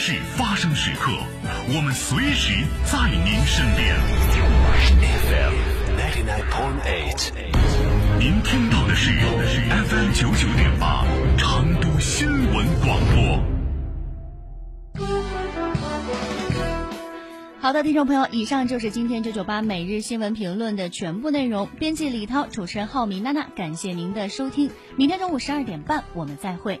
事发生时刻，我们随时在您身边。FM ninety nine point eight，您听到的是 FM 九九点八成都新闻广播。好的，听众朋友，以上就是今天九九八每日新闻评论的全部内容。编辑李涛，主持人浩明娜娜，感谢您的收听。明天中午十二点半，我们再会。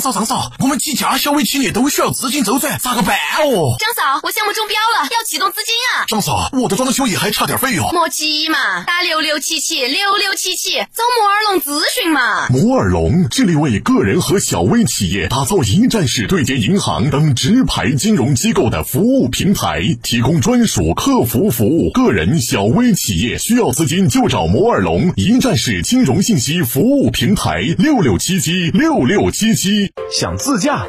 张嫂，张嫂，我们几家小微企业都需要资金周转，咋个办哦？张嫂，我项目中标了，启动资金啊！张嫂，我的装修也还差点费用。莫急嘛，打六六七七六六七七，找摩尔龙咨询嘛。摩尔龙致力为个人和小微企业打造一站式对接银行等直排金融机构的服务平台，提供专属客服服务。个人、小微企业需要资金就找摩尔龙一站式金融信息服务平台，六六七七六六七七。想自驾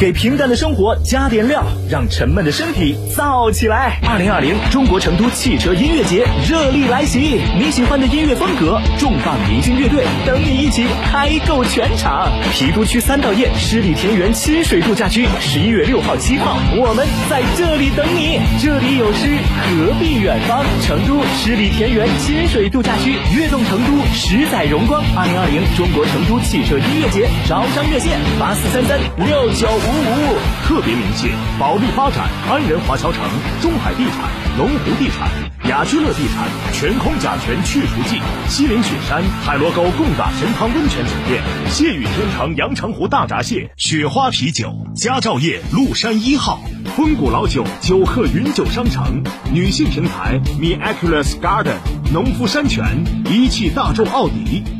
给平淡的生活加点料，让沉闷的身体燥起来。二零二零中国成都汽车音乐节热力来袭，你喜欢的音乐风格，重磅明星乐队等你一起嗨够全场。郫都区三道堰十里田园亲水度假区，十一月六号、七号，我们在这里等你。这里有诗，何必远方？成都十里田园亲水度假区，跃动成都，十载荣光。二零二零中国成都汽车音乐节招商热线八四三三六九。特别鸣谢保利发展、安仁华侨城、中海地产、龙湖地产、雅居乐地产、全空甲醛去除剂、西岭雪山、海螺沟贡嘎神汤温泉酒店、谢雨天成阳澄湖大闸蟹、雪花啤酒、佳兆业麓山一号、坤谷老酒酒客云酒商城、女性平台 Miraculous Garden、农夫山泉、一汽大众奥迪。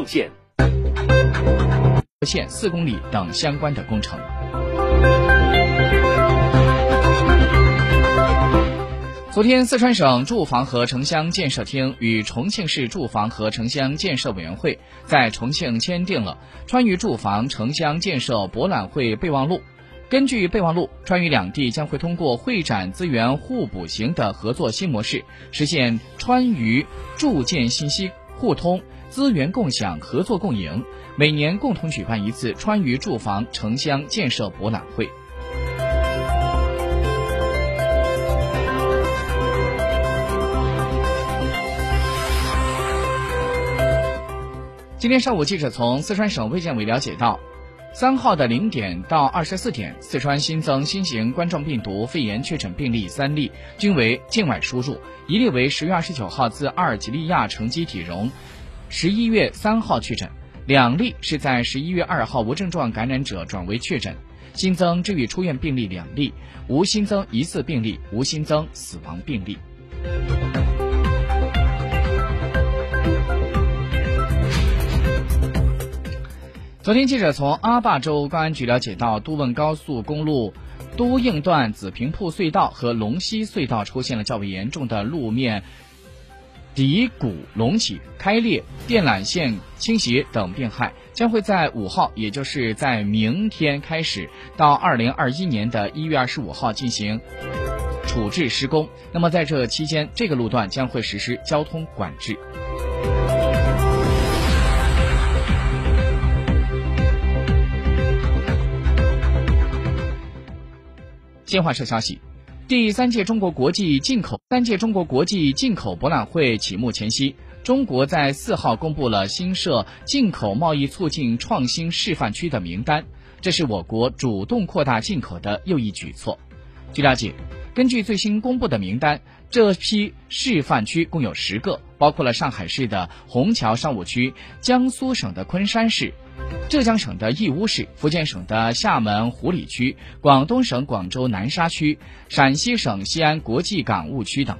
献。线四公里等相关的工程。昨天，四川省住房和城乡建设厅与重庆市住房和城乡建设委员会在重庆签订了川渝住房城乡建设博览会备忘录。根据备忘录，川渝两地将会通过会展资源互补型的合作新模式，实现川渝住建信息互通、资源共享、合作共赢。每年共同举办一次川渝住房城乡建设博览会。今天上午，记者从四川省卫健委了解到，三号的零点到二十四点，四川新增新型冠状病毒肺炎确诊病例三例，均为境外输入，一例为十月二十九号自阿尔及利亚乘机体蓉，十一月三号确诊，两例是在十一月二号无症状感染者转为确诊。新增治愈出院病例两例，无新增疑似病例，无新增死亡病例。昨天，记者从阿坝州公安局了解到，都汶高速公路都应段紫坪铺隧道和龙溪隧道出现了较为严重的路面底谷隆起、开裂、电缆线倾斜等病害，将会在五号，也就是在明天开始，到二零二一年的一月二十五号进行处置施工。那么在这期间，这个路段将会实施交通管制。新华社消息，第三届中国国际进口三届中国国际进口博览会启幕前夕，中国在四号公布了新设进口贸易促进创新示范区的名单，这是我国主动扩大进口的又一举措。据了解，根据最新公布的名单，这批示范区共有十个，包括了上海市的虹桥商务区、江苏省的昆山市。浙江省的义乌市、福建省的厦门湖里区、广东省广州南沙区、陕西省西安国际港务区等。